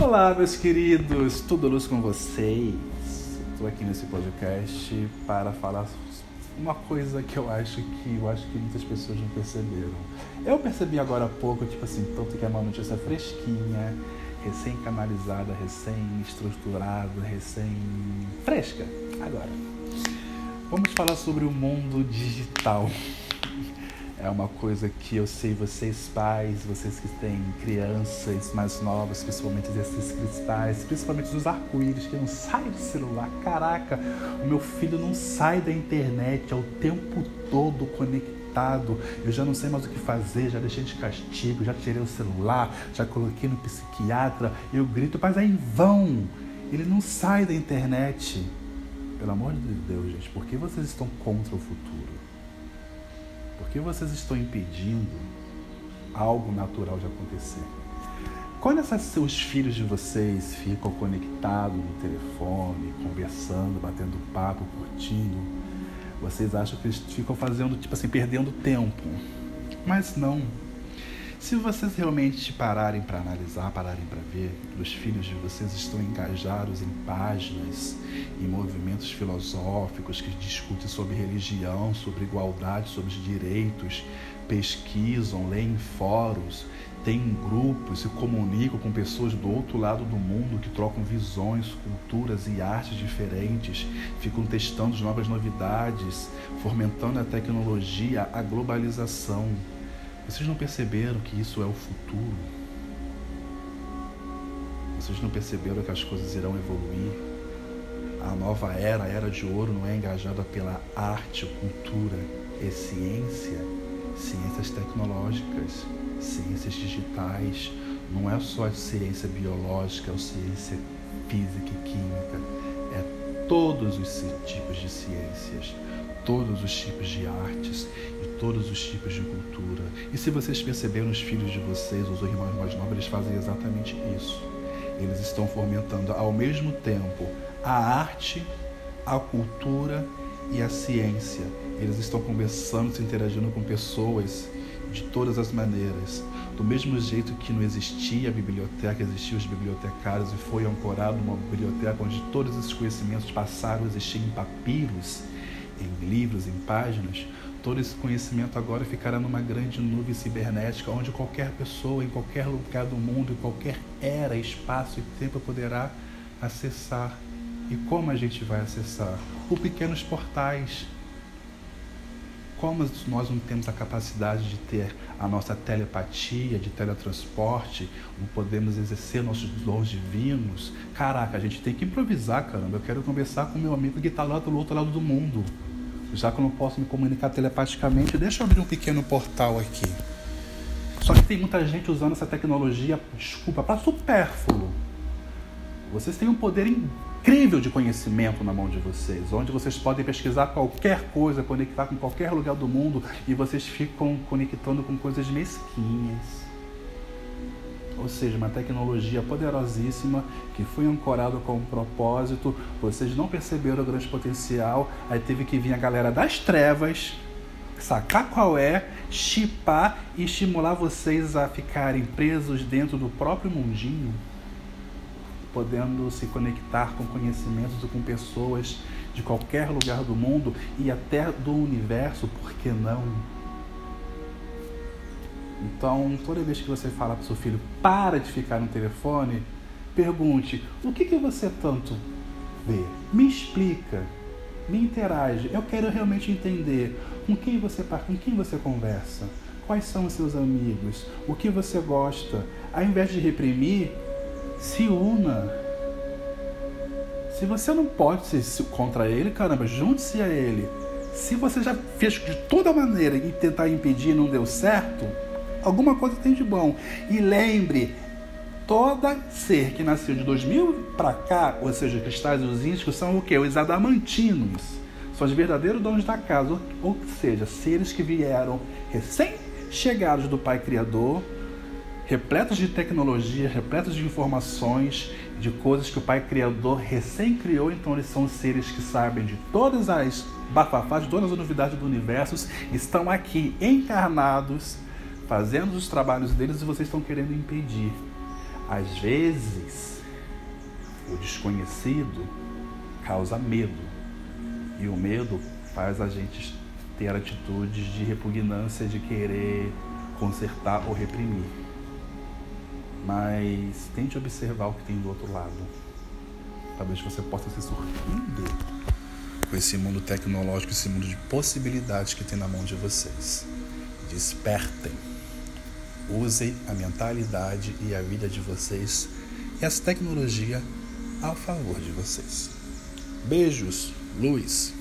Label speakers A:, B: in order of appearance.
A: Olá, meus queridos, tudo luz com vocês? Estou aqui nesse podcast para falar uma coisa que eu acho que eu acho que muitas pessoas não perceberam. Eu percebi agora há pouco, tipo assim, tanto que é uma notícia fresquinha, recém-canalizada, recém-estruturada, recém-fresca. Agora, vamos falar sobre o mundo digital é uma coisa que eu sei vocês pais, vocês que têm crianças mais novas, principalmente desses cristais, principalmente dos arco-íris que não saem do celular. Caraca, o meu filho não sai da internet é o tempo todo conectado. Eu já não sei mais o que fazer, já deixei de castigo, já tirei o celular, já coloquei no psiquiatra. Eu grito, mas é em vão. Ele não sai da internet. Pelo amor de Deus, gente, por que vocês estão contra o futuro? Por que vocês estão impedindo algo natural de acontecer? Quando esses seus filhos de vocês ficam conectados no telefone, conversando, batendo papo, curtindo, vocês acham que eles ficam fazendo, tipo assim, perdendo tempo. Mas não. Se vocês realmente pararem para analisar, pararem para ver, os filhos de vocês estão engajados em páginas, em movimentos filosóficos que discutem sobre religião, sobre igualdade, sobre os direitos, pesquisam, leem fóruns, têm grupos, se comunicam com pessoas do outro lado do mundo que trocam visões, culturas e artes diferentes, ficam testando novas novidades, fomentando a tecnologia, a globalização vocês não perceberam que isso é o futuro? Vocês não perceberam que as coisas irão evoluir? A nova era, a era de ouro, não é engajada pela arte, cultura e ciência, ciências tecnológicas, ciências digitais. Não é só a ciência biológica, é a ciência física e química. Todos os tipos de ciências todos os tipos de artes e todos os tipos de cultura. E se vocês perceberam, os filhos de vocês, os irmãos mais novos, eles fazem exatamente isso. Eles estão fomentando ao mesmo tempo a arte, a cultura e a ciência. Eles estão conversando, se interagindo com pessoas de todas as maneiras. Do mesmo jeito que não existia a biblioteca, existiam os bibliotecários e foi ancorado uma biblioteca onde todos esses conhecimentos passaram a existir em papiros em livros, em páginas, todo esse conhecimento agora ficará numa grande nuvem cibernética, onde qualquer pessoa, em qualquer lugar do mundo, em qualquer era, espaço e tempo poderá acessar. E como a gente vai acessar? Por pequenos portais. Nós não temos a capacidade de ter a nossa telepatia, de teletransporte, não podemos exercer nossos dons divinos, caraca, a gente tem que improvisar, caramba. Eu quero conversar com meu amigo que está lá do outro lado do mundo já que eu não posso me comunicar telepaticamente, deixa eu abrir um pequeno portal aqui. Só que tem muita gente usando essa tecnologia, desculpa, para supérfluo. Vocês têm um poder incrível de conhecimento na mão de vocês, onde vocês podem pesquisar qualquer coisa, conectar com qualquer lugar do mundo e vocês ficam conectando com coisas mesquinhas ou seja, uma tecnologia poderosíssima que foi ancorada com um propósito. Vocês não perceberam o grande potencial, aí teve que vir a galera das trevas sacar qual é, chipar e estimular vocês a ficarem presos dentro do próprio mundinho, podendo se conectar com conhecimentos e com pessoas de qualquer lugar do mundo e até do universo, por que não? Então, toda vez que você fala para seu filho, para de ficar no telefone, pergunte: o que, que você tanto vê? Me explica, me interage. Eu quero realmente entender com quem você com quem você conversa, quais são os seus amigos, o que você gosta. Ao invés de reprimir, se una. Se você não pode ser contra ele, caramba, junte-se a ele. Se você já fez de toda maneira e tentar impedir e não deu certo, alguma coisa tem de bom. E lembre, toda ser que nasceu de 2000 para cá, ou seja, cristais os ínticos, são o que? Os adamantinos. São os verdadeiros donos da casa, ou seja, seres que vieram recém-chegados do Pai Criador, repletos de tecnologia, repletos de informações, de coisas que o Pai Criador recém criou, então eles são seres que sabem de todas as bafafás, de todas as novidades do universo, estão aqui encarnados fazendo os trabalhos deles e vocês estão querendo impedir. Às vezes, o desconhecido causa medo. E o medo faz a gente ter atitudes de repugnância, de querer consertar ou reprimir. Mas tente observar o que tem do outro lado. Talvez você possa se surpreender com esse mundo tecnológico, esse mundo de possibilidades que tem na mão de vocês. Despertem. Usem a mentalidade e a vida de vocês e as tecnologias ao favor de vocês. Beijos, Luiz.